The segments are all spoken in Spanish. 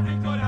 vitória.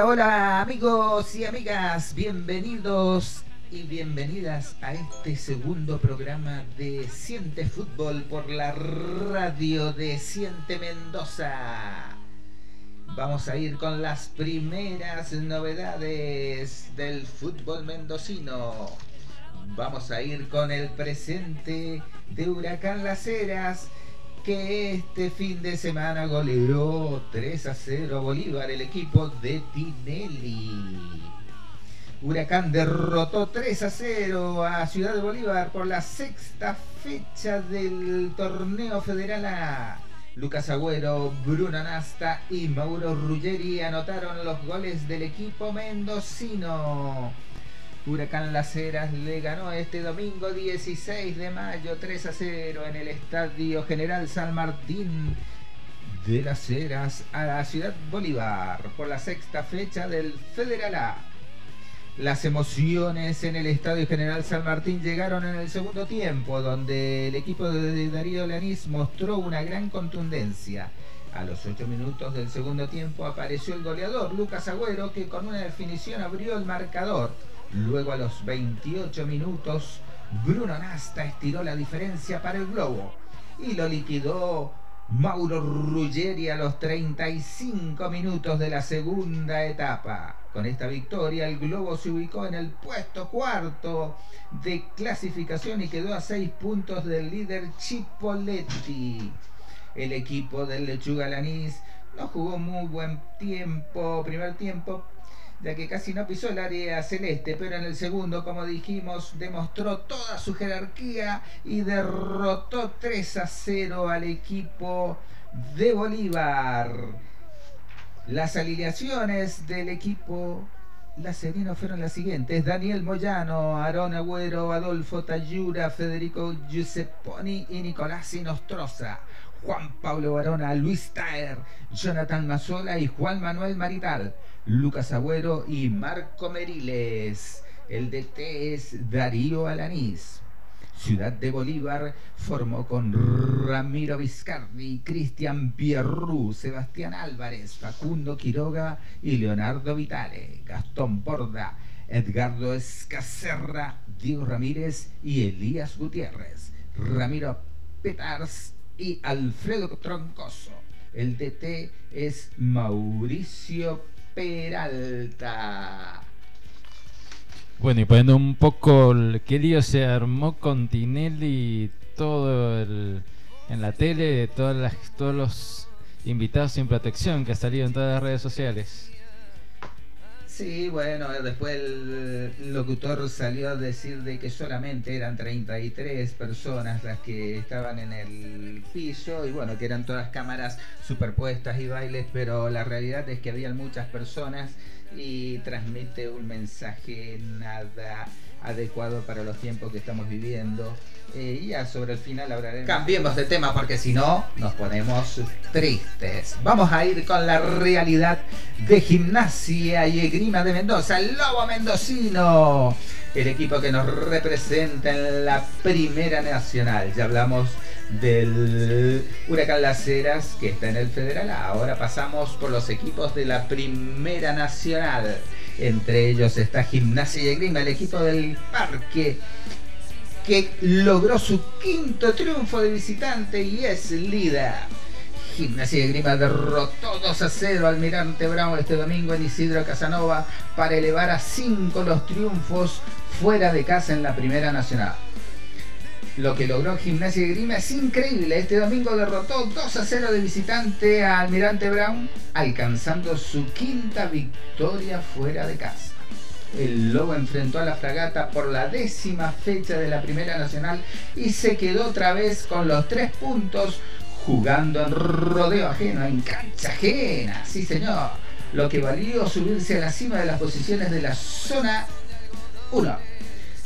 Hola, amigos y amigas, bienvenidos y bienvenidas a este segundo programa de Siente Fútbol por la radio de Siente Mendoza. Vamos a ir con las primeras novedades del fútbol mendocino. Vamos a ir con el presente de Huracán Las Heras que este fin de semana goleó 3 a 0 a Bolívar el equipo de Tinelli. Huracán derrotó 3 a 0 a Ciudad de Bolívar por la sexta fecha del torneo federal A. Lucas Agüero, Bruno Nasta y Mauro Ruggeri anotaron los goles del equipo mendocino. Huracán Las Heras le ganó este domingo 16 de mayo 3 a 0 en el Estadio General San Martín de Las Heras a la Ciudad Bolívar por la sexta fecha del Federal A. Las emociones en el Estadio General San Martín llegaron en el segundo tiempo, donde el equipo de Darío Lanís mostró una gran contundencia. A los 8 minutos del segundo tiempo apareció el goleador Lucas Agüero, que con una definición abrió el marcador. Luego a los 28 minutos, Bruno Nasta estiró la diferencia para el Globo y lo liquidó Mauro Ruggeri a los 35 minutos de la segunda etapa. Con esta victoria, el Globo se ubicó en el puesto cuarto de clasificación y quedó a 6 puntos del líder Chipoletti. El equipo del Lechuga Lanís no jugó muy buen tiempo, primer tiempo, ya que casi no pisó el área celeste, pero en el segundo, como dijimos, demostró toda su jerarquía y derrotó 3 a 0 al equipo de Bolívar. Las alineaciones del equipo lacerino fueron las siguientes: Daniel Moyano, Aarón Agüero, Adolfo Tayura, Federico Giusepponi y Nicolás Inostroza. Juan Pablo Barona, Luis Taer, Jonathan Mazola y Juan Manuel Marital. Lucas Agüero y Marco Meriles. El DT es Darío Alanís. Ciudad de Bolívar formó con Ramiro Vizcardi, Cristian Pierrú, Sebastián Álvarez, Facundo Quiroga y Leonardo Vitale, Gastón Borda, Edgardo Escacerra, Diego Ramírez y Elías Gutiérrez, Ramiro Petars y Alfredo Troncoso. El DT es Mauricio Peralta. Bueno, y poniendo un poco el qué lío se armó con Tinelli todo el, en la tele, todas las, todos los invitados sin protección que ha salido en todas las redes sociales. Sí, bueno, después el locutor salió a decir de que solamente eran 33 personas las que estaban en el piso y bueno, que eran todas cámaras superpuestas y bailes, pero la realidad es que habían muchas personas y transmite un mensaje nada adecuado para los tiempos que estamos viviendo. Eh, y ya sobre el final hablaremos. Cambiemos de tema porque si no nos ponemos tristes. Vamos a ir con la realidad de gimnasia y esgrima de Mendoza, el Lobo Mendocino. El equipo que nos representa en la Primera Nacional. Ya hablamos del Huracán Las Heras que está en el Federal. Ahora pasamos por los equipos de la Primera Nacional. Entre ellos está Gimnasia y Grima, el equipo del Parque, que logró su quinto triunfo de visitante y es líder. Gimnasia y Grima derrotó 2 a 0 al Almirante Brown este domingo en Isidro Casanova para elevar a 5 los triunfos fuera de casa en la Primera Nacional. Lo que logró Gimnasia y Grima es increíble. Este domingo derrotó 2 a 0 de visitante a Almirante Brown, alcanzando su quinta victoria fuera de casa. El Lobo enfrentó a la fragata por la décima fecha de la Primera Nacional y se quedó otra vez con los tres puntos jugando en rodeo ajeno, en cancha ajena, sí señor, lo que valió subirse a la cima de las posiciones de la zona 1.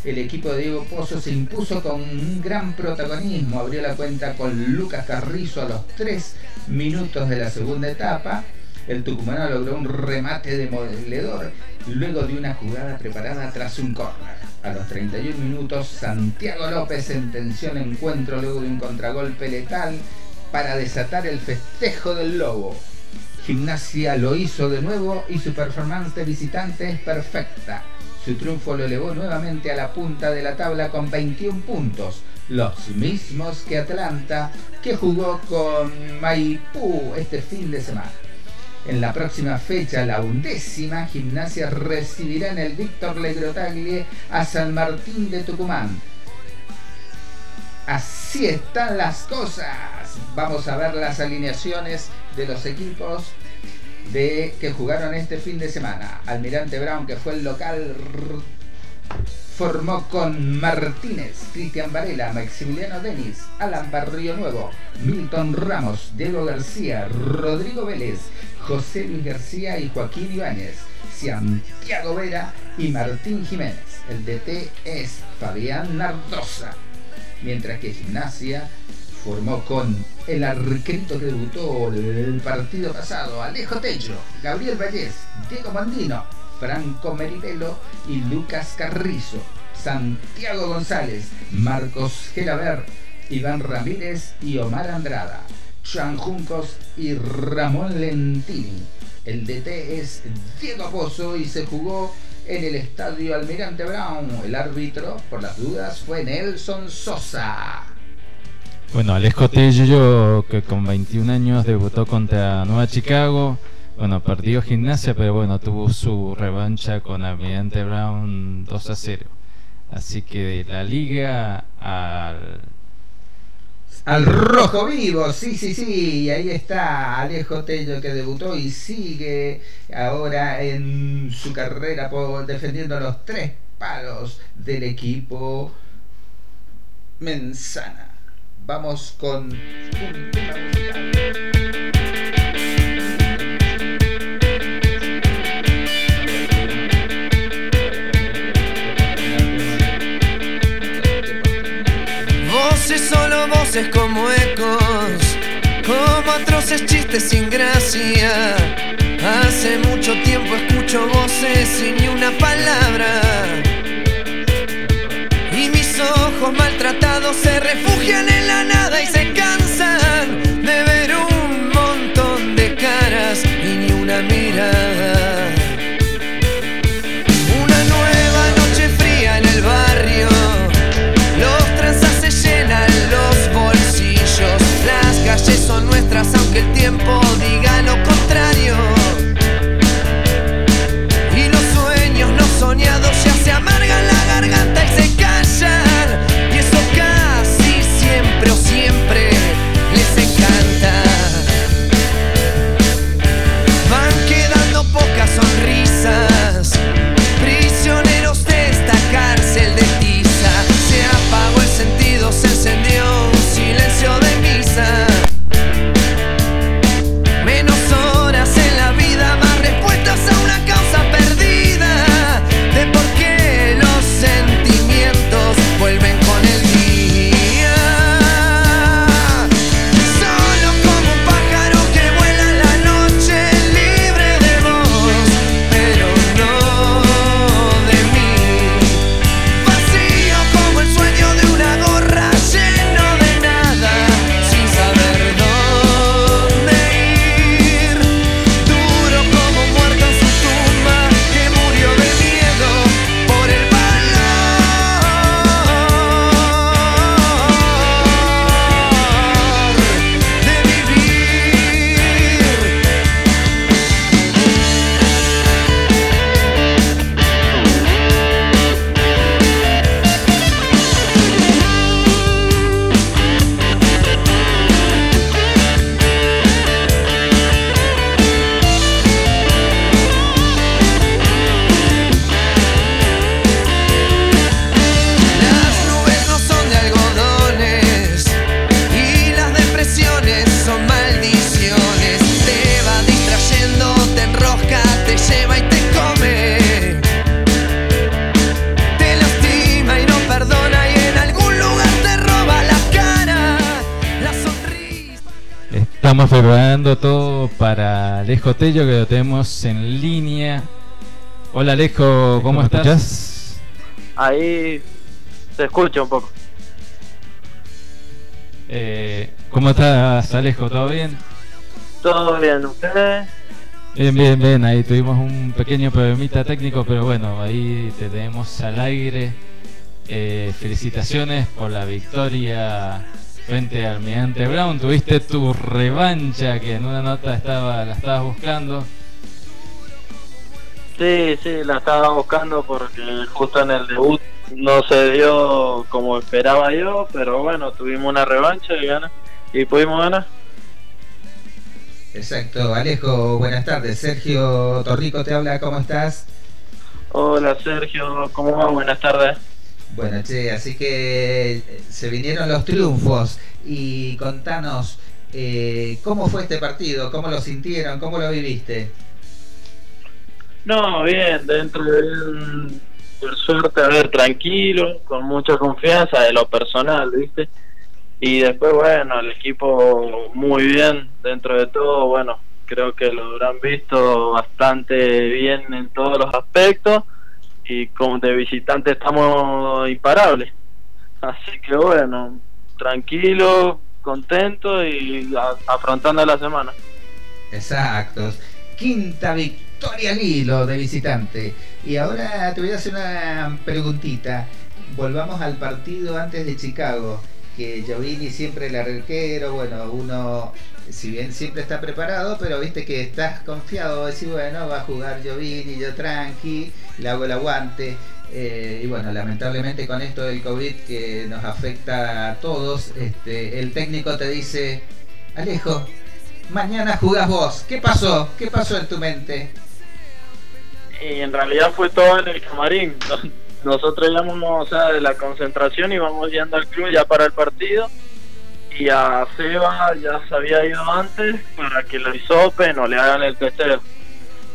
El equipo de Diego Pozo se impuso con un gran protagonismo, abrió la cuenta con Lucas Carrizo a los 3 minutos de la segunda etapa. El tucumano logró un remate de modeledor luego de una jugada preparada tras un córner. A los 31 minutos, Santiago López sentenció el encuentro luego de un contragolpe letal para desatar el festejo del lobo. Gimnasia lo hizo de nuevo y su performance de visitante es perfecta. Su triunfo lo elevó nuevamente a la punta de la tabla con 21 puntos, los mismos que Atlanta, que jugó con Maipú este fin de semana. En la próxima fecha, la undécima, Gimnasia recibirá en el Víctor Legrotaglie a San Martín de Tucumán. Así están las cosas. Vamos a ver las alineaciones de los equipos de que jugaron este fin de semana. Almirante Brown, que fue el local, formó con Martínez, Cristian Varela, Maximiliano Denis, Alan Barrio Nuevo, Milton Ramos, Diego García, Rodrigo Vélez, José Luis García y Joaquín Ibáñez, Santiago Vera y Martín Jiménez. El DT es Fabián Nardosa, mientras que Gimnasia formó con el arquerito que debutó el partido pasado, Alejo Tello, Gabriel Vallés, Diego Mandino, Franco Meridelo y Lucas Carrizo, Santiago González, Marcos Gelaber, Iván Ramírez y Omar Andrada, Juan Juncos y Ramón Lentini. El DT es Diego Pozo y se jugó en el estadio Almirante Brown. El árbitro, por las dudas, fue Nelson Sosa. Bueno, Alejo Tello, que con 21 años debutó contra Nueva Chicago. Bueno, perdió gimnasia, pero bueno, tuvo su revancha con Almirante Brown 2 a 0. Así que de la liga al. Al rojo vivo, sí, sí, sí, ahí está Alejo Tello que debutó y sigue ahora en su carrera por, defendiendo los tres palos del equipo Menzana. Vamos con un tema musical. Voces solo voces como ecos, como atroces chistes sin gracia. Hace mucho tiempo escucho voces y ni una palabra. Ojos maltratados se refugian en la nada y se cansan de ver un montón de caras y ni una mirada. Una nueva noche fría en el barrio. Los tranzas se llenan los bolsillos. Las calles son nuestras aunque el tiempo Tello, que lo tenemos en línea. Hola Alejo, ¿cómo, estás? Ahí se escucha un poco. Eh, ¿Cómo estás Alejo? ¿Todo bien? Todo bien, ¿ustedes? Bien, bien, bien. Ahí tuvimos un pequeño problemita técnico, pero bueno, ahí te tenemos al aire. Eh, felicitaciones por la victoria frente al Almirante Brown. Tuviste tu revancha que en una nota estaba la estabas buscando. Sí, sí, la estaba buscando porque justo en el debut no se dio como esperaba yo, pero bueno, tuvimos una revancha y gana y pudimos ganar. Exacto, Alejo, buenas tardes. Sergio Torrico te habla, ¿cómo estás? Hola Sergio, ¿cómo va? Buenas tardes. Bueno, che, así que eh, se vinieron los triunfos y contanos eh, cómo fue este partido, cómo lo sintieron, cómo lo viviste. No, bien, dentro de por suerte, a ver, tranquilo, con mucha confianza de lo personal, ¿viste? Y después, bueno, el equipo muy bien dentro de todo, bueno, creo que lo habrán visto bastante bien en todos los aspectos y como de visitante estamos imparables. Así que bueno, tranquilo, contento y afrontando la semana. Exacto. Quinta victoria al de visitante. Y ahora te voy a hacer una preguntita. Volvamos al partido antes de Chicago que Giovini siempre el arquero, bueno, uno si bien siempre está preparado, pero viste que estás confiado, decir, bueno, va a jugar Giovini, yo tranqui, le hago el aguante. Eh, y bueno, lamentablemente con esto del COVID que nos afecta a todos, este, el técnico te dice, Alejo, mañana jugás vos. ¿Qué pasó? ¿Qué pasó en tu mente? Y en realidad fue todo en el camarín. Nosotros íbamos de la concentración y vamos yendo al club ya para el partido y a Seba ya se había ido antes para que lo hisopen o le hagan el testeo.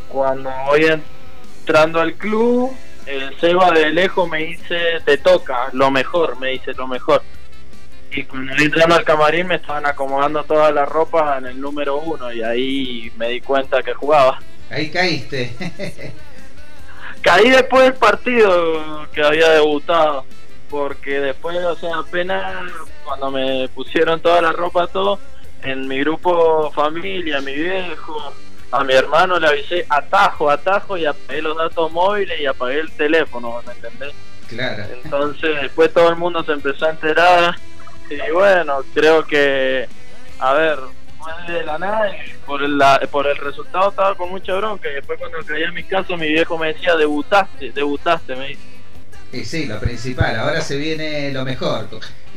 Cuando voy entrando al club, el Seba de lejos me dice, te toca, lo mejor, me dice, lo mejor. Y cuando entrando al camarín me estaban acomodando toda la ropa en el número uno y ahí me di cuenta que jugaba. Ahí caíste. Caí después del partido que había debutado, porque después, o sea, apenas cuando me pusieron toda la ropa, todo, en mi grupo familia, mi viejo, a mi hermano le avisé atajo, atajo y apagué los datos móviles y apagué el teléfono, ¿me entendés? Claro. Entonces después todo el mundo se empezó a enterar y bueno, creo que, a ver, fue de la nada y por el, por el resultado estaba con mucha bronca y después cuando caí en mi caso mi viejo me decía, debutaste, debutaste, me dice. Y sí, lo principal, ahora se viene lo mejor.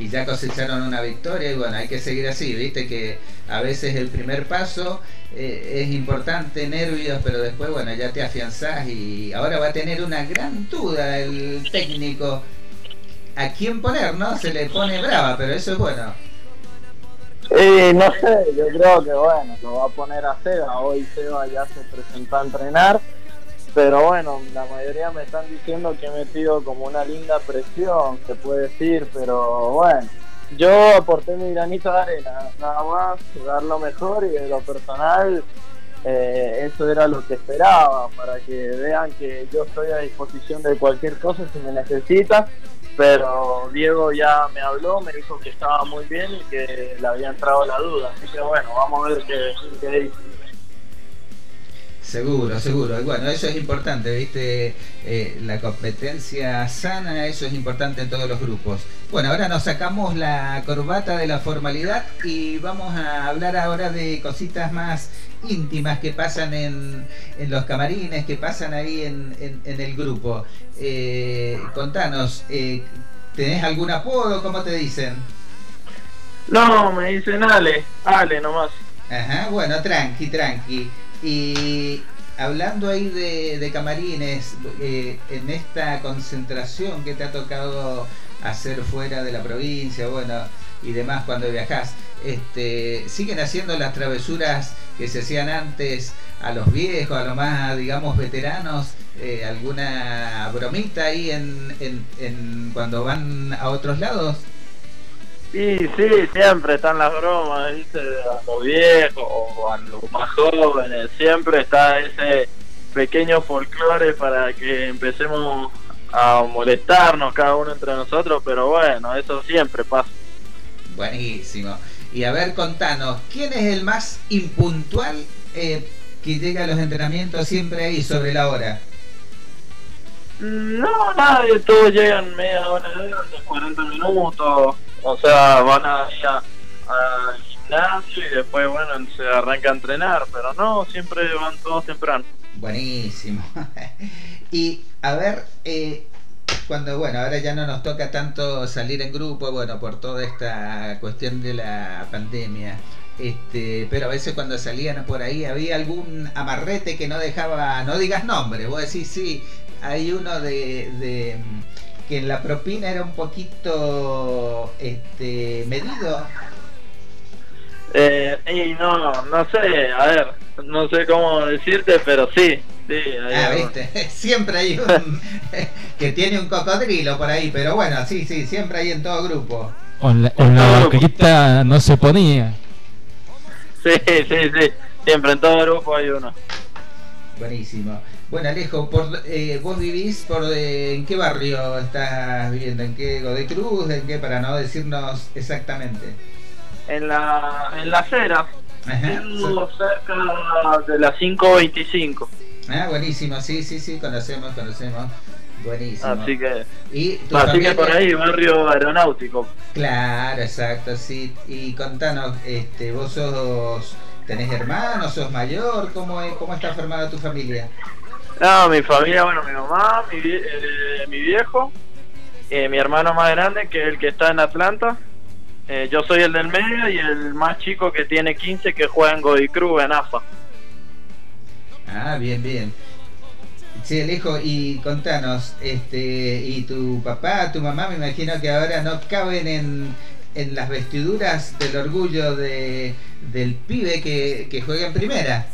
Y ya cosecharon una victoria y bueno, hay que seguir así, viste que a veces el primer paso eh, es importante, nervios, pero después bueno, ya te afianzás y ahora va a tener una gran duda el técnico a quién poner, ¿no? Se le pone brava, pero eso es bueno. Eh, no sé, yo creo que bueno, lo va a poner a Seba. Hoy Seba ya se presentó a entrenar pero bueno, la mayoría me están diciendo que he metido como una linda presión, se puede decir, pero bueno, yo aporté mi granito de arena, nada más, dar lo mejor y de lo personal, eh, eso era lo que esperaba, para que vean que yo estoy a disposición de cualquier cosa si me necesitan, pero Diego ya me habló, me dijo que estaba muy bien y que le había entrado la duda, así que bueno, vamos a ver qué, qué dice. Seguro, seguro. Y bueno, eso es importante, ¿viste? Eh, la competencia sana, eso es importante en todos los grupos. Bueno, ahora nos sacamos la corbata de la formalidad y vamos a hablar ahora de cositas más íntimas que pasan en, en los camarines, que pasan ahí en, en, el grupo. Eh, contanos, eh, ¿tenés algún apodo? ¿Cómo te dicen? No, me dicen Ale, Ale nomás. Ajá, bueno, tranqui, tranqui. Y hablando ahí de, camarines, eh, en esta concentración que te ha tocado hacer fuera de la provincia, bueno, y demás cuando viajas, este, ¿siguen haciendo las travesuras que se hacían antes a los viejos, a los más, digamos, veteranos? Eh, ¿Alguna bromita ahí en, cuando van a otros lados? Y sí, siempre están las bromas, ¿viste? A los viejos o a los más jóvenes, siempre está ese pequeño folclore para que empecemos a molestarnos cada uno entre nosotros, pero bueno, eso siempre pasa. Buenísimo. Y a ver, contanos, ¿quién es el más impuntual eh, que llega a los entrenamientos siempre ahí sobre la hora? No, nadie, todos llegan media hora antes, 40 minutos, o sea, van a al gimnasio y después, bueno, se arranca a entrenar, pero no, siempre van todos temprano. Buenísimo. y a ver, eh, cuando, bueno, ahora ya no nos toca tanto salir en grupo, bueno, por toda esta cuestión de la pandemia. Este, pero a veces cuando salían por ahí había algún amarrete que no dejaba, no digas nombre, vos decís, sí, hay uno de, que en la propina era un poquito este, medido. Eh, y no, no sé, a ver, no sé cómo decirte, pero sí, sí. hay Ah, algo. viste, siempre hay un que tiene un cocodrilo por ahí, pero bueno, sí, sí, siempre hay en todo grupo. O la, o la vaquita no se ponía. Sí, sí, sí, siempre en todo grupo hay uno. Buenísimo. Bueno, Alejo, por, eh, vos vivís por eh, en qué barrio estás viviendo, en qué Godoy Cruz, en qué para no decirnos exactamente. En la, en la acera, Ajá. cerca de las 5.25, Ah, buenísimo, sí, sí, sí, conocemos, conocemos. Buenísimo. así que, y tu así que familia- por ahí, barrio aeronáutico. Claro, exacto, sí. Y contanos, este, vos sos, tenés hermanos, sos mayor, ¿cómo, es- cómo está formada tu familia? No, mi familia, bueno, mi mamá, mi, eh, mi viejo, eh, mi hermano más grande, que es el que está en Atlanta. Eh, yo soy el del medio y el más chico que tiene 15 que juega en Godoy Cruz, en AFA. Ah, bien, bien. Sí, Alejo, y contanos, este, y tu papá, tu mamá, me imagino que ahora no caben en, en las vestiduras del orgullo de, del pibe que, que juega en primera.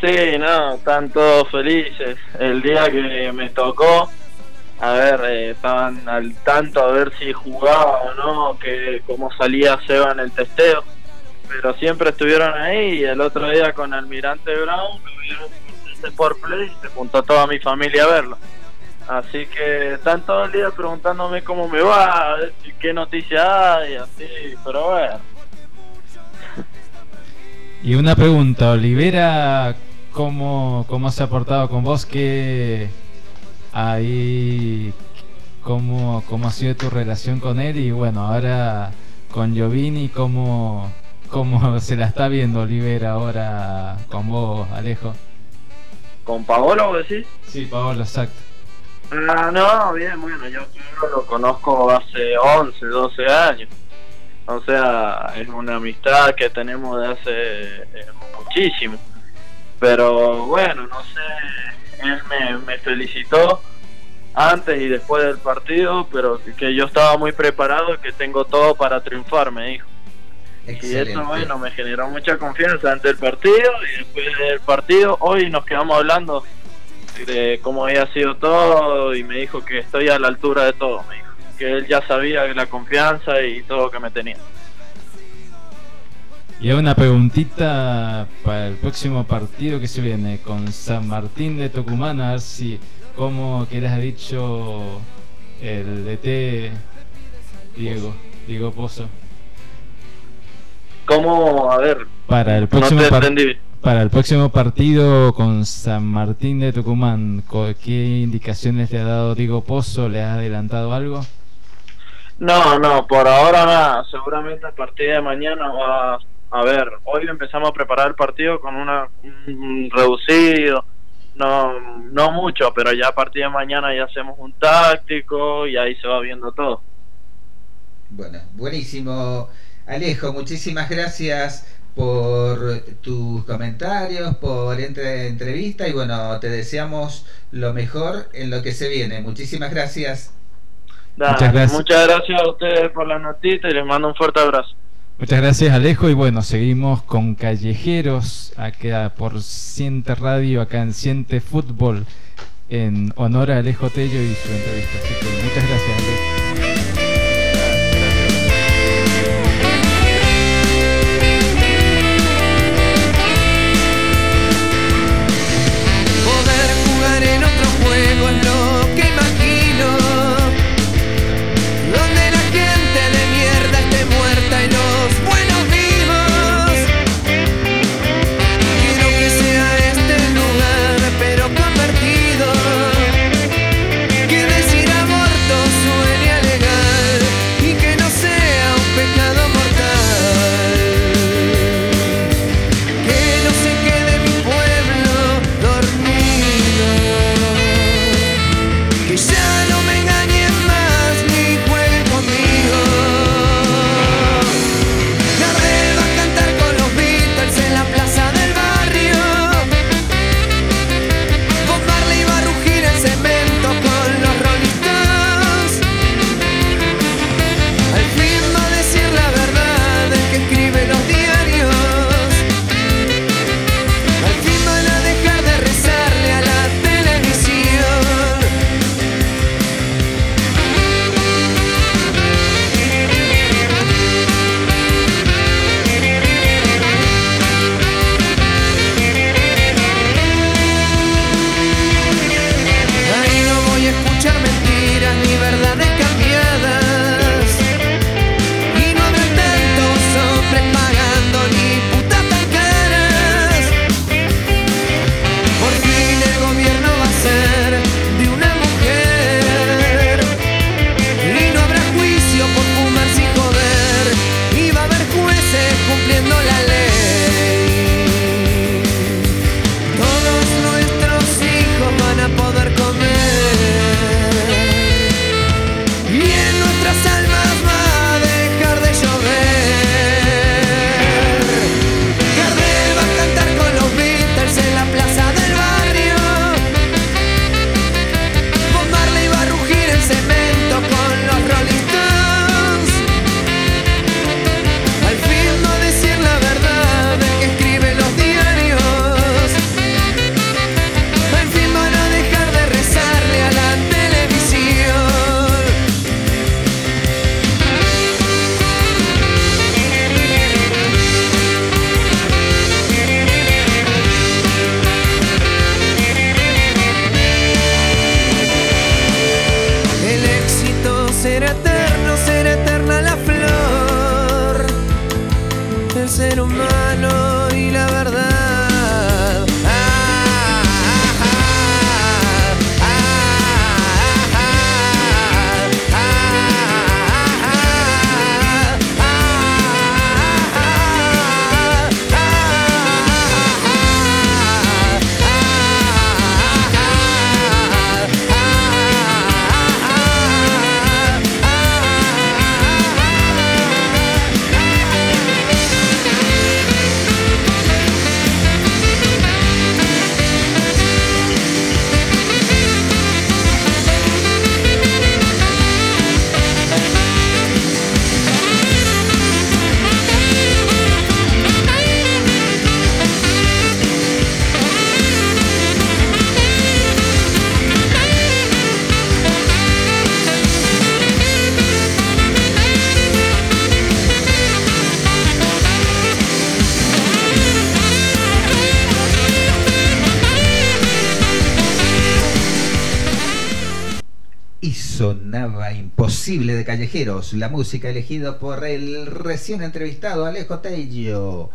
Sí, no, están todos felices. El día que me tocó, a ver, eh, estaban al tanto a ver si jugaba o no, que cómo salía Seba en el testeo. Pero siempre estuvieron ahí y el otro día con Almirante Brown lo vieron por play y se juntó toda mi familia a verlo. Así que están todo el día preguntándome cómo me va, qué noticia hay, así, pero bueno. Y una pregunta, Olivera, ¿cómo, cómo se ha portado con vos? ¿Qué ahí, cómo, cómo ha sido tu relación con él? Y bueno, ahora con Giovini, ¿cómo, cómo se la está viendo Olivera ahora con vos, Alejo? ¿Con Paolo vos decís? Sí, Paolo, exacto. Ah, no, bien, bueno, yo lo conozco hace 11, 12 años. O sea, es una amistad que tenemos de hace eh, muchísimo. Pero bueno, no sé, él me, me felicitó antes y después del partido, pero que, yo estaba muy preparado que tengo todo para triunfar, me dijo. Y eso, bueno, me generó mucha confianza ante el partido y después del partido, hoy nos quedamos hablando de cómo había sido todo y me dijo que estoy a la altura de todo, me dijo. Que él ya sabía la confianza y todo que me tenía. Y una preguntita para el próximo partido que se viene con San Martín de Tucumán, a ver si, como que les ha dicho el DT Diego, Diego Pozo. ¿Cómo? A ver, Para el no próximo te para el próximo partido con San Martín de Tucumán, ¿qué indicaciones le ha dado Diego Pozo? ¿Le ha adelantado algo? No, no, por ahora nada. Seguramente a partir de mañana va a ver. Hoy empezamos a preparar el partido con una un reducido, no no mucho, pero ya a partir de mañana ya hacemos un táctico y ahí se va viendo todo. Bueno, buenísimo. Alejo, muchísimas gracias por tus comentarios, por esta entrevista y bueno, te deseamos lo mejor en lo que se viene. Muchísimas gracias. Dale, Muchas gracias. muchas gracias a ustedes por la notita y les mando un fuerte abrazo. Muchas gracias Alejo y bueno, seguimos con Callejeros acá por Siente Radio, acá en Siente Fútbol, en honor a Alejo Tello y su entrevista. Así que muchas gracias Alejo. La música elegida por el recién entrevistado Alejo Tello.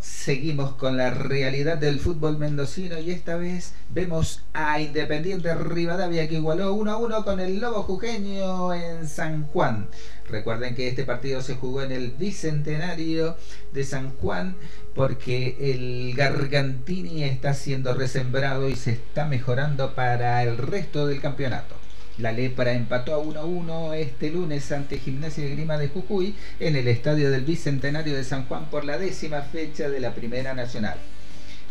Seguimos con la realidad del fútbol mendocino y esta vez vemos a Independiente Rivadavia que igualó 1 a 1 con el Lobo Jujeño en San Juan. Recuerden que este partido se jugó en el Bicentenario de San Juan porque el Gargantini está siendo resembrado y se está mejorando para el resto del campeonato. La Lepra empató a 1 a 1 este lunes ante Gimnasia de Grima de Jujuy en el estadio del Bicentenario de San Juan por la décima fecha de la Primera Nacional.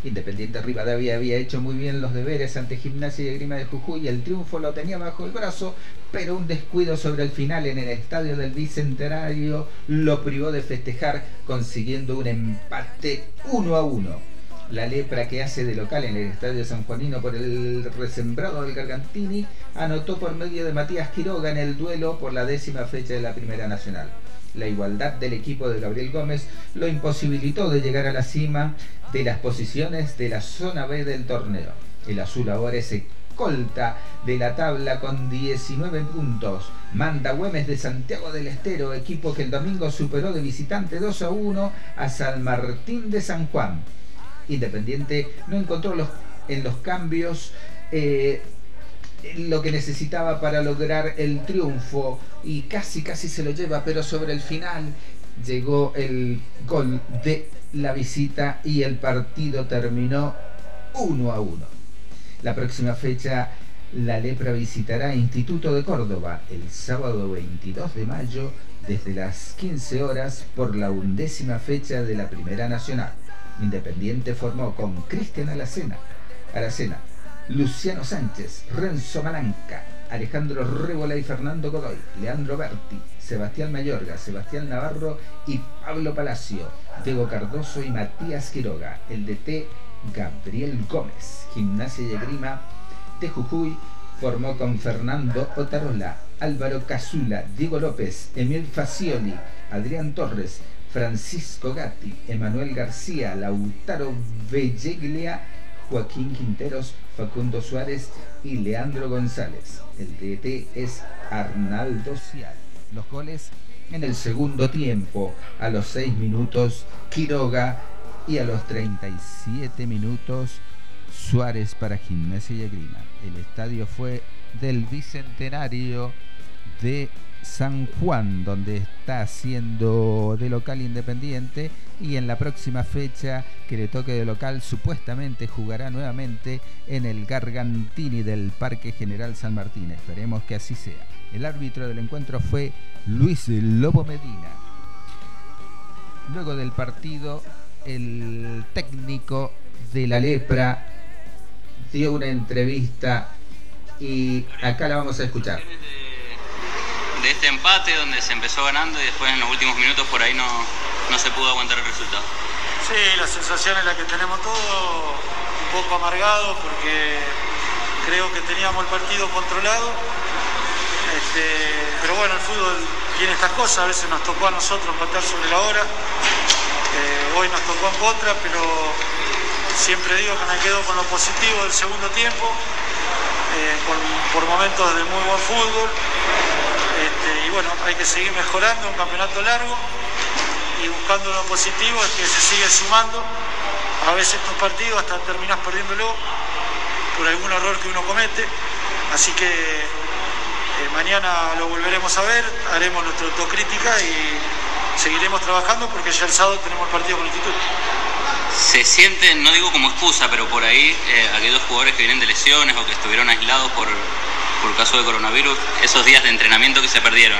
Independiente Rivadavia había hecho muy bien los deberes ante Gimnasia de Grima de Jujuy y el triunfo lo tenía bajo el brazo, pero un descuido sobre el final en el estadio del Bicentenario lo privó de festejar consiguiendo un empate 1 a 1 la lepra que hace de local en el estadio San Juanino por el resembrado del Gargantini, anotó por medio de Matías Quiroga en el duelo por la décima fecha de la Primera Nacional. La igualdad del equipo de Gabriel Gómez lo imposibilitó de llegar a la cima de las posiciones de la zona B del torneo. El azul ahora es escolta de la tabla con 19 puntos. Manda Güemes de Santiago del Estero, equipo que el domingo superó de visitante 2 a 1 a San Martín de San Juan. Independiente no encontró los, en los cambios eh, lo que necesitaba para lograr el triunfo y casi casi se lo lleva, pero sobre el final llegó el gol de la visita y el partido terminó 1 a 1. La próxima fecha la Lepra visitará Instituto de Córdoba el sábado 22 de mayo desde las 15 horas por la undécima fecha de la Primera Nacional. Independiente formó con Cristian Alacena, Luciano Sánchez, Renzo Malanca, Alejandro Rébola y Fernando Godoy, Leandro Berti, Sebastián Mayorga, Sebastián Navarro y Pablo Palacio, Diego Cardoso y Matías Quiroga, el DT Gabriel Gómez, Gimnasia y Grima de Jujuy, formó con Fernando Otarola, Álvaro Casula, Diego López, Emil Facioli, Adrián Torres, Francisco Gatti, Emanuel García, Lautaro Velleglia, Joaquín Quinteros, Facundo Suárez y Leandro González. El DT es Arnaldo Cial. Los goles en el segundo tiempo, a los 6 minutos Quiroga y a los 37 minutos Suárez para Gimnasia y Agrima. El estadio fue del Bicentenario de San Juan, donde está haciendo de local independiente y en la próxima fecha que le toque de local supuestamente jugará nuevamente en el Gargantini del Parque General San Martín. Esperemos que así sea. El árbitro del encuentro fue Luis Lobo Medina. Luego del partido, el técnico de la lepra dio una entrevista y acá la vamos a escuchar de este empate donde se empezó ganando y después en los últimos minutos por ahí no, no se pudo aguantar el resultado. Sí, la sensación es la que tenemos todos, un poco amargado porque creo que teníamos el partido controlado. Este, pero bueno, el fútbol tiene estas cosas, a veces nos tocó a nosotros empatar sobre la hora, eh, hoy nos tocó en contra, pero siempre digo que me quedo con lo positivo del segundo tiempo, eh, por momentos de muy buen fútbol, bueno, hay que seguir mejorando, un campeonato largo y buscando lo positivo es que se sigue sumando. A veces estos partidos hasta terminás perdiéndolo por algún error que uno comete. Así que eh, mañana lo volveremos a ver, haremos nuestra autocrítica y seguiremos trabajando porque ya el sábado tenemos el partido con el Instituto. Se siente, no digo como excusa, pero por ahí eh, aquellos jugadores que vienen de lesiones o que estuvieron aislados por, por caso de coronavirus, esos días de entrenamiento que se perdieron.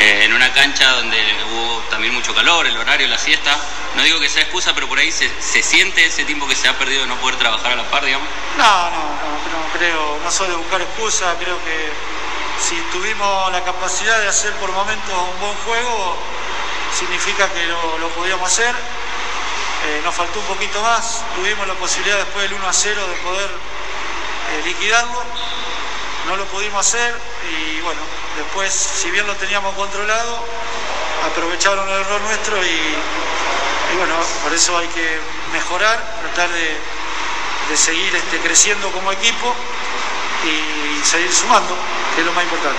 Eh, en una cancha donde hubo también mucho calor, el horario, la siesta. No digo que sea excusa, pero por ahí se, siente ese tiempo que se ha perdido de no poder trabajar a la par, digamos. No, no, no, creo, no soy de buscar excusa, creo que si tuvimos la capacidad de hacer por momentos un buen juego, significa que lo, podíamos hacer. Eh, nos faltó un poquito más, tuvimos la posibilidad después del 1 a 0 de poder eh, liquidarlo no lo pudimos hacer y bueno, después, si bien lo teníamos controlado, aprovecharon el error nuestro y, bueno, por eso hay que mejorar, tratar de, seguir este, creciendo como equipo y seguir sumando, que es lo más importante.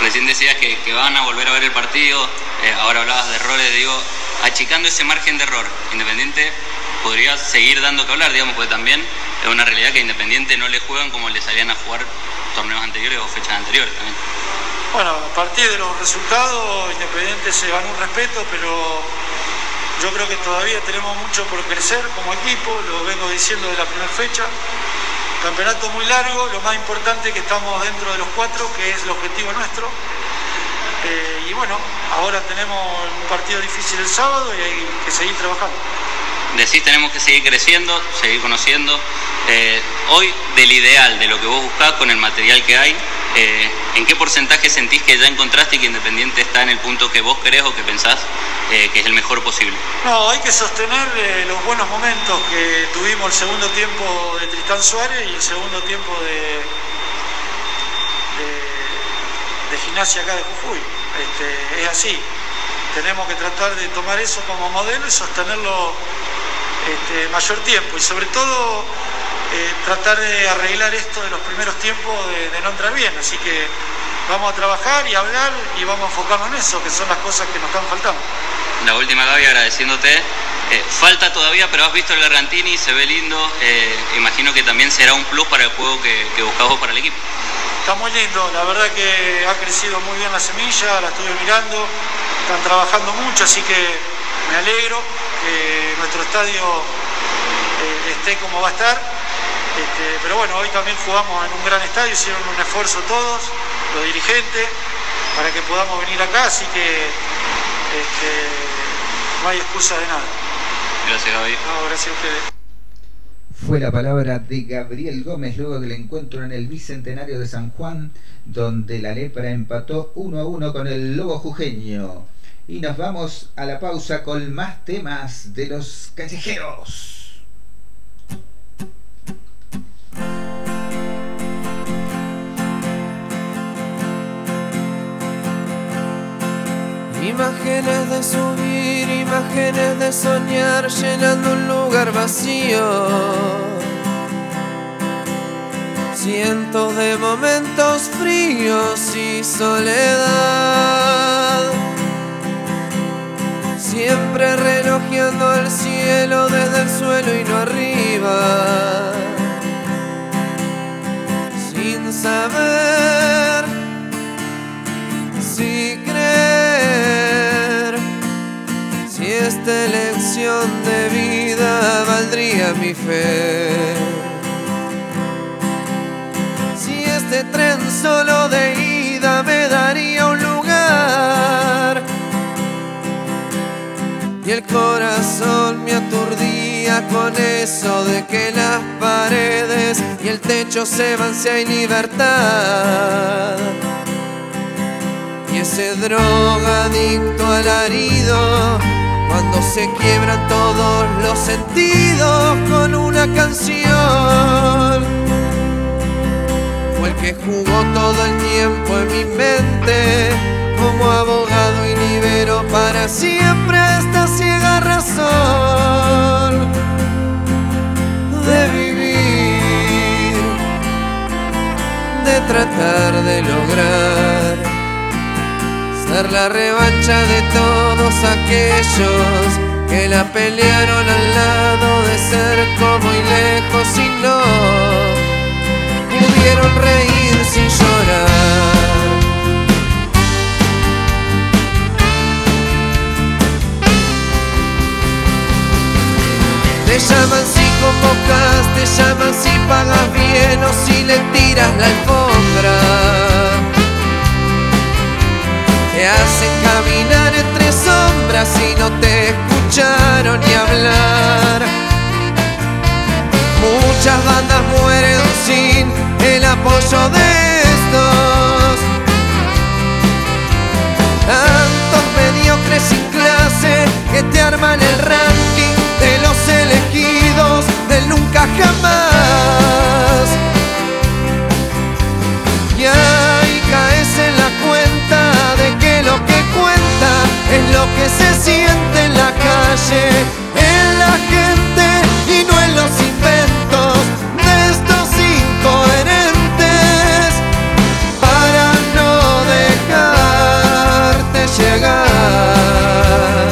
Recién decías que, que, van a volver a ver el partido, eh, ahora hablabas de errores, digo, achicando ese margen de error, Independiente podría seguir dando que hablar, digamos, porque también es una realidad que Independiente no le juegan como le salían a jugar torneos anteriores o fechas anteriores también. Bueno, a partir de los resultados, Independiente se ganó un respeto, pero yo creo que todavía tenemos mucho por crecer como equipo, lo vengo diciendo de la primera fecha. Campeonato muy largo, lo más importante es que estamos dentro de los cuatro, que es el objetivo nuestro. Eh, y bueno, ahora tenemos un partido difícil el sábado y hay que seguir trabajando decís tenemos que seguir creciendo, seguir conociendo. Eh, hoy del ideal, de lo que vos buscás con el material que hay, eh, ¿en qué porcentaje sentís que ya encontraste y que Independiente está en el punto que vos querés o que pensás eh, que es el mejor posible? No, hay que sostener los buenos momentos que tuvimos el segundo tiempo de Tristán Suárez y el segundo tiempo de, gimnasia acá de Jujuy. Este, es así. Tenemos que tratar de tomar eso como modelo y sostenerlo este, mayor tiempo y sobre todo eh, tratar de arreglar esto de los primeros tiempos de, no entrar bien. Así que vamos a trabajar y hablar y vamos a enfocarnos en eso, que son las cosas que nos están faltando. La última, Gaby, agradeciéndote. Eh, falta todavía, pero has visto el Gargantini, se ve lindo. Eh, imagino que también será un plus para el juego que, que buscamos para el equipo. Está muy lindo, la verdad que ha crecido muy bien la semilla, la estuve mirando, están trabajando mucho, así que me alegro que nuestro estadio eh, esté como va a estar. Este, pero bueno, hoy también jugamos en un gran estadio, hicieron un esfuerzo todos, los dirigentes, para que podamos venir acá, así que este, no hay excusa de nada. Gracias, Gaby. No, gracias a ustedes. Fue la palabra de Gabriel Gómez luego del encuentro en el Bicentenario de San Juan, donde la lepra empató uno a uno con el Lobo Jujeño. Y nos vamos a la pausa con más temas de los callejeros. Imágenes de subir, imágenes de soñar llenando un lugar vacío. Cientos de momentos fríos y soledad siempre relojeando el cielo desde el suelo y no arriba, sin saber si esta elección de vida valdría mi fe. Si este tren solo de ida me daría un lugar y el corazón me aturdía con eso de que las paredes y el techo se van si hay libertad. Y ese drogadicto alarido, cuando se quiebran todos los sentidos con una canción. Fue el que jugó todo el tiempo en mi mente como abogado y libero para siempre esta ciega razón de vivir, de tratar de lograr ser la revancha de todos aquellos que la pelearon al lado de ser como y lejos y no pudieron reír sin llorar. Te llaman si convocas, te llaman si pagas bien o si le tiras la alfombra. Te hacen caminar entre sombras y no te escucharon ni hablar. Muchas bandas mueren sin el apoyo de estos. Tantos mediocres sin clase que te arman el ranking de los elegidos del nunca jamás. Y cuenta es lo que se siente en la calle, en la gente y no en los inventos de estos incoherentes. Para no dejarte llegar.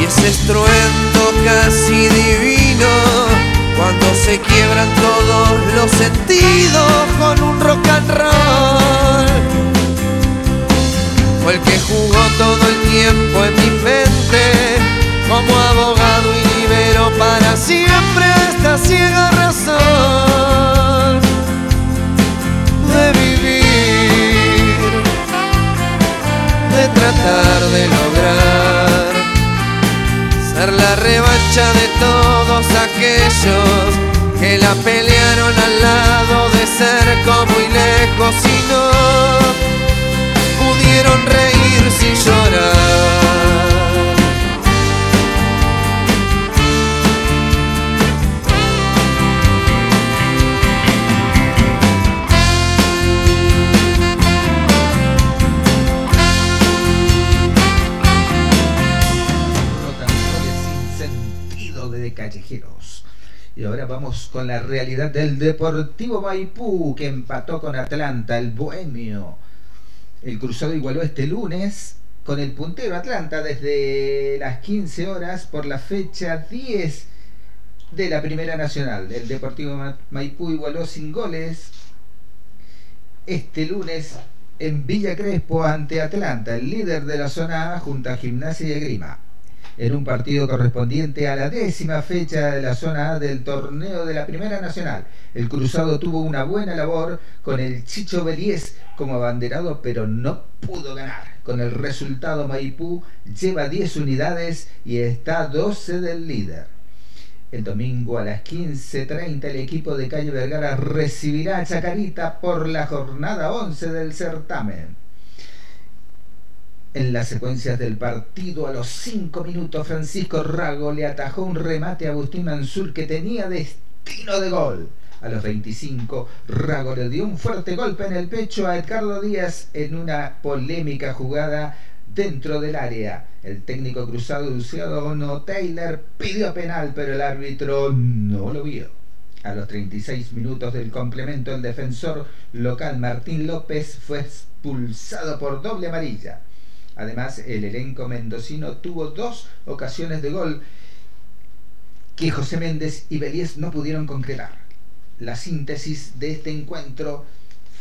Y ese estruendo casi divino cuando se quiebran todos los sentidos con un rock and roll. Tiempo en mi mente como abogado y libero para siempre esta ciega razón de vivir, de tratar de lograr ser la revancha de todos aquellos que la pelearon al lado de cerca muy lejos y no pudieron reír sin llorar. sin sentido de callejeros. Y ahora vamos con la realidad del Deportivo Maipú que empató con Atlanta, el Bohemio. El cruzado igualó este lunes con el puntero Atlanta desde las 15 horas por la fecha 10 de la Primera Nacional. El Deportivo Maipú igualó sin goles este lunes en Villa Crespo ante Atlanta, el líder de la zona A junto a Gimnasia y Grima en un partido correspondiente a la décima fecha de la zona A del torneo de la Primera Nacional. El Cruzado tuvo una buena labor con el Chicho Beliés como abanderado, pero no pudo ganar. Con el resultado Maipú lleva 10 unidades y está 12 del líder. El domingo a las 15.30 el equipo de Calle Vergara recibirá a Chacarita por la jornada 11 del certamen. En las secuencias del partido, a los cinco minutos, Francisco Rago le atajó un remate a Agustín Mansur que tenía destino de gol. A los 25, Rago le dio un fuerte golpe en el pecho a Edgardo Díaz en una polémica jugada dentro del área. El técnico cruzado Luciano Taylor pidió penal, pero el árbitro no lo vio. A los 36 minutos del complemento, el defensor local Martín López fue expulsado por doble amarilla. Además, el elenco mendocino tuvo dos ocasiones de gol que José Méndez y Beliés no pudieron concretar. La síntesis de este encuentro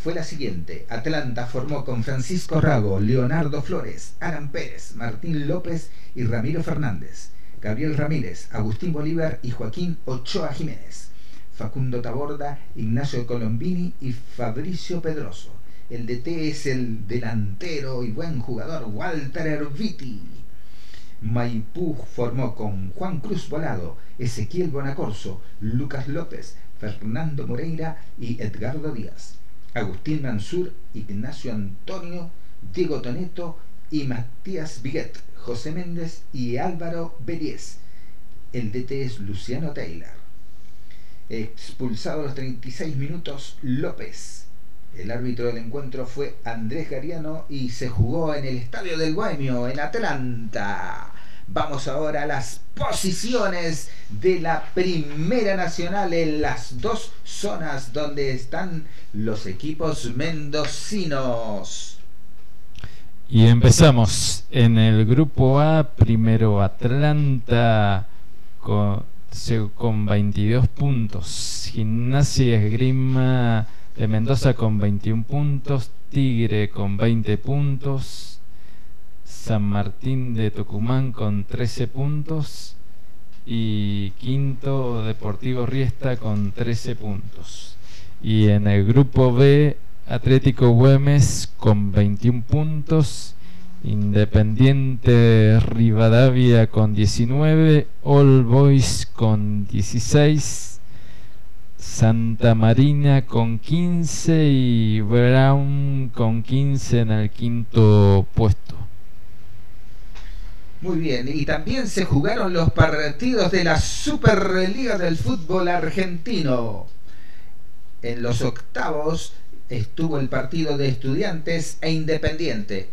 fue la siguiente. Atlanta formó con Francisco Rago, Leonardo Flores, Aran Pérez, Martín López y Ramiro Fernández. Gabriel Ramírez, Agustín Bolívar y Joaquín Ochoa Jiménez. Facundo Taborda, Ignacio Colombini y Fabricio Pedroso. El DT es el delantero y buen jugador Walter Erviti. Maipú formó con Juan Cruz Volado, Ezequiel Bonacorso, Lucas López, Fernando Moreira y Edgardo Díaz. Agustín Mansur, Ignacio Antonio, Diego Toneto y Matías Viguet, José Méndez y Álvaro Beriés. El DT es Luciano Taylor. Expulsado a los 36 minutos, López. El árbitro del encuentro fue Andrés Gariano y se jugó en el Estadio del Bohemio, en Atlanta. Vamos ahora a las posiciones de la Primera Nacional en las dos zonas donde están los equipos mendocinos. Y empezamos en el grupo A, primero Atlanta con, con 22 puntos, Gimnasia Esgrima Mendoza con 21 puntos, Tigre con 20 puntos, San Martín de Tucumán con 13 puntos y quinto Deportivo Riesta con 13 puntos. Y en el grupo B, Atlético Güemes con 21 puntos, Independiente Rivadavia con 19, All Boys con 16, Santa Marina con 15 y Brown con 15 en el quinto puesto. Muy bien, y también se jugaron los partidos de la Superliga del fútbol argentino. En los octavos estuvo el partido de estudiantes e independiente.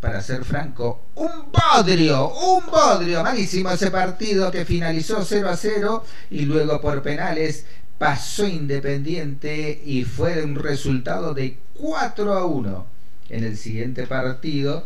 Para ser franco, un bodrio, un bodrio, malísimo ese partido que finalizó 0 a 0 y luego por penales pasó Independiente y fue un resultado de 4 a 1. En el siguiente partido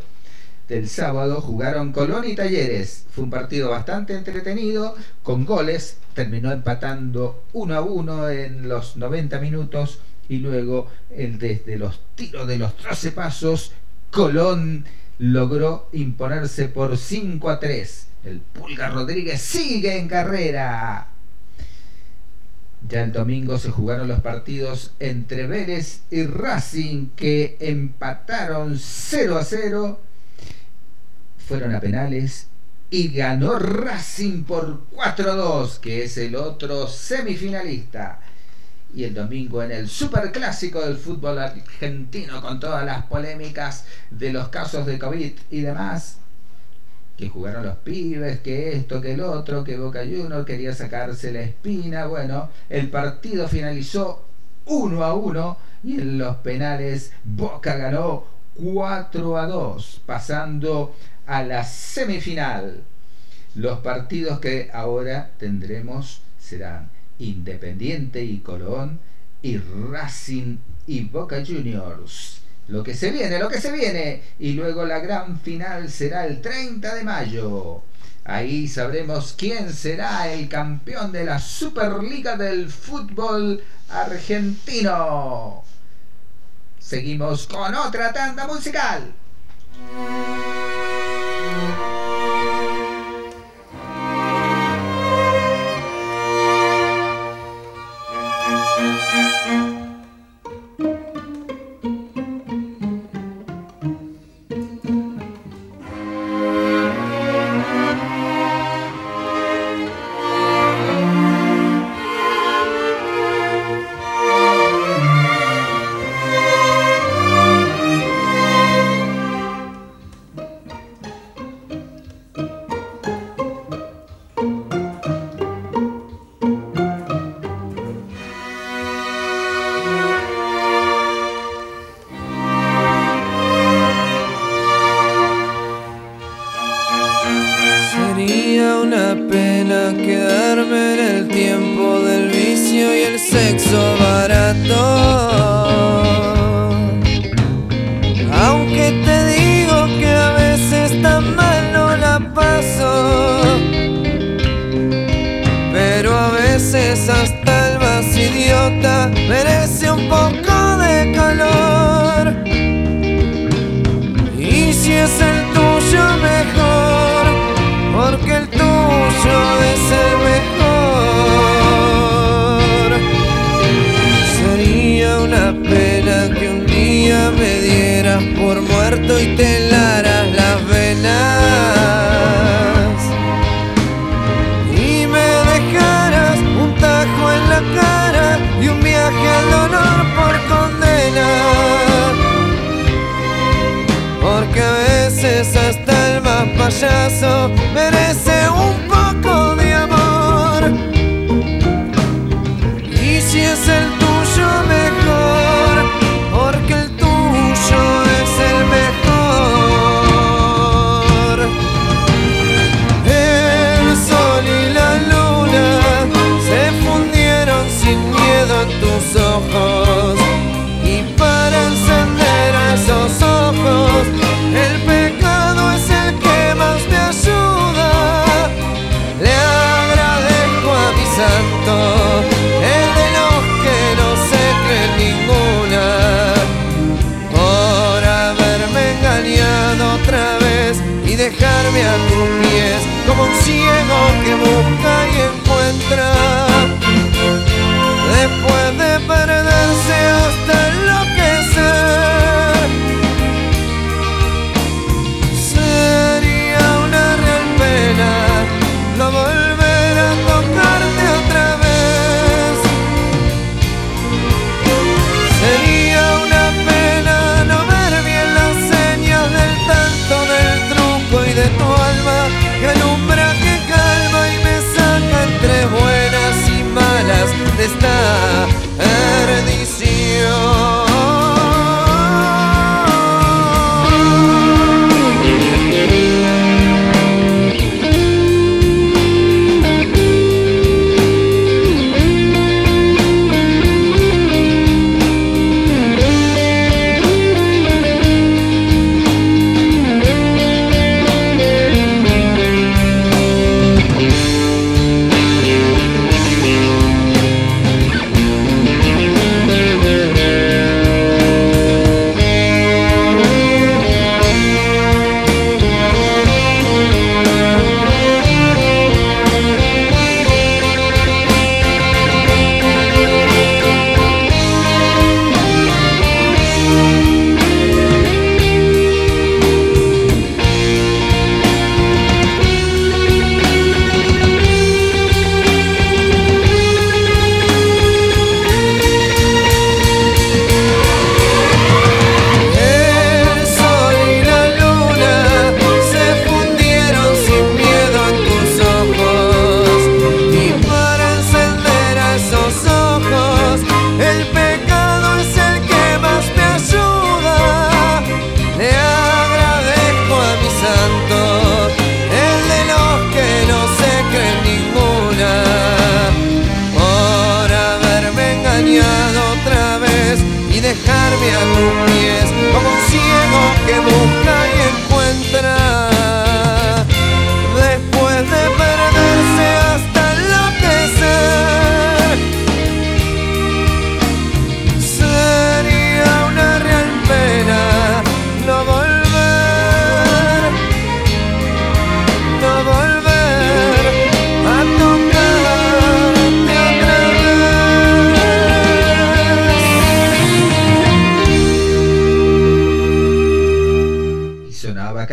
del sábado jugaron Colón y Talleres. Fue un partido bastante entretenido, con goles. Terminó empatando 1 a 1 en los 90 minutos y luego el desde los tiros de los 13 pasos, Colón logró imponerse por 5 a 3. El Pulga Rodríguez sigue en carrera. Ya el domingo se jugaron los partidos entre Vélez y Racing que empataron 0 a 0 fueron a penales y ganó Racing por 4-2, que es el otro semifinalista. Y el domingo en el superclásico del fútbol argentino, con todas las polémicas de los casos de COVID y demás, que jugaron los pibes, que esto, que el otro, que Boca Juniors quería sacarse la espina. Bueno, el partido finalizó 1 a 1 y en los penales Boca ganó 4 a 2, pasando a la semifinal. Los partidos que ahora tendremos serán Independiente y Colón y Racing y Boca Juniors. Lo que se viene, lo que se viene. Y luego la gran final será el 30 de mayo. Ahí sabremos quién será el campeón de la Superliga del Fútbol Argentino. Seguimos con otra tanda musical.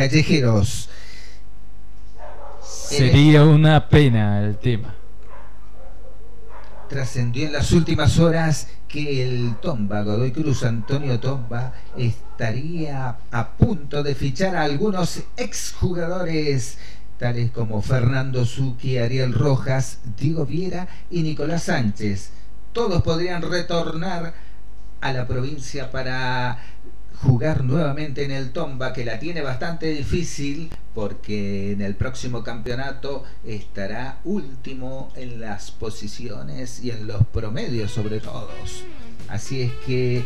Callejeros. Sería una pena el tema. Trascendió en las últimas horas que el Tomba, Godoy Cruz Antonio Tomba, estaría a punto de fichar a algunos exjugadores tales como Fernando Zucchi, Ariel Rojas, Diego Viera y Nicolás Sánchez. Todos podrían retornar a la provincia para jugar nuevamente en el Tomba, que la tiene bastante difícil porque en el próximo campeonato estará último en las posiciones y en los promedios sobre todos. Así es que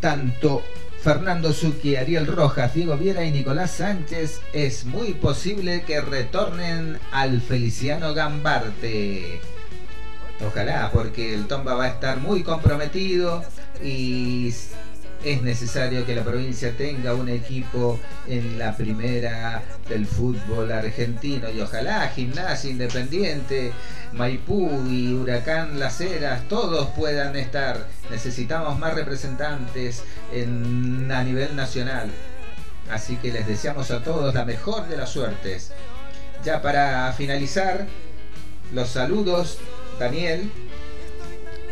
tanto Fernando Zucchi, Ariel Rojas, Diego Viera y Nicolás Sánchez es muy posible que retornen al Feliciano Gambarte. Ojalá, porque el Tomba va a estar muy comprometido y es necesario que la provincia tenga un equipo en la primera del fútbol argentino y ojalá Gimnasia Independiente, Maipú y Huracán Las Heras, todos puedan estar. Necesitamos más representantes en, a nivel nacional. Así que les deseamos a todos la mejor de las suertes. Ya para finalizar, los saludos, Daniel.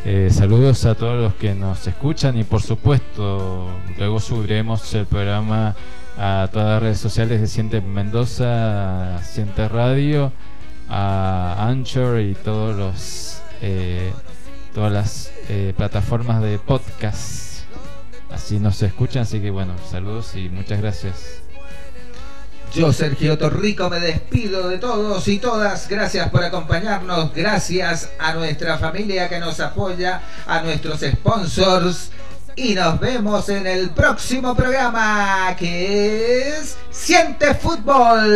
Eh, saludos a todos los que nos escuchan y por supuesto luego subiremos el programa a todas las redes sociales de Siente Mendoza, Siente Radio, a Anchor y todos los eh, todas las eh, plataformas de podcast. Así nos escuchan, así que bueno, saludos y muchas gracias. Yo, Sergio Torrico, me despido de todos y todas. Gracias por acompañarnos. Gracias a nuestra familia que nos apoya, a nuestros sponsors. Y nos vemos en el próximo programa que es Siente Fútbol.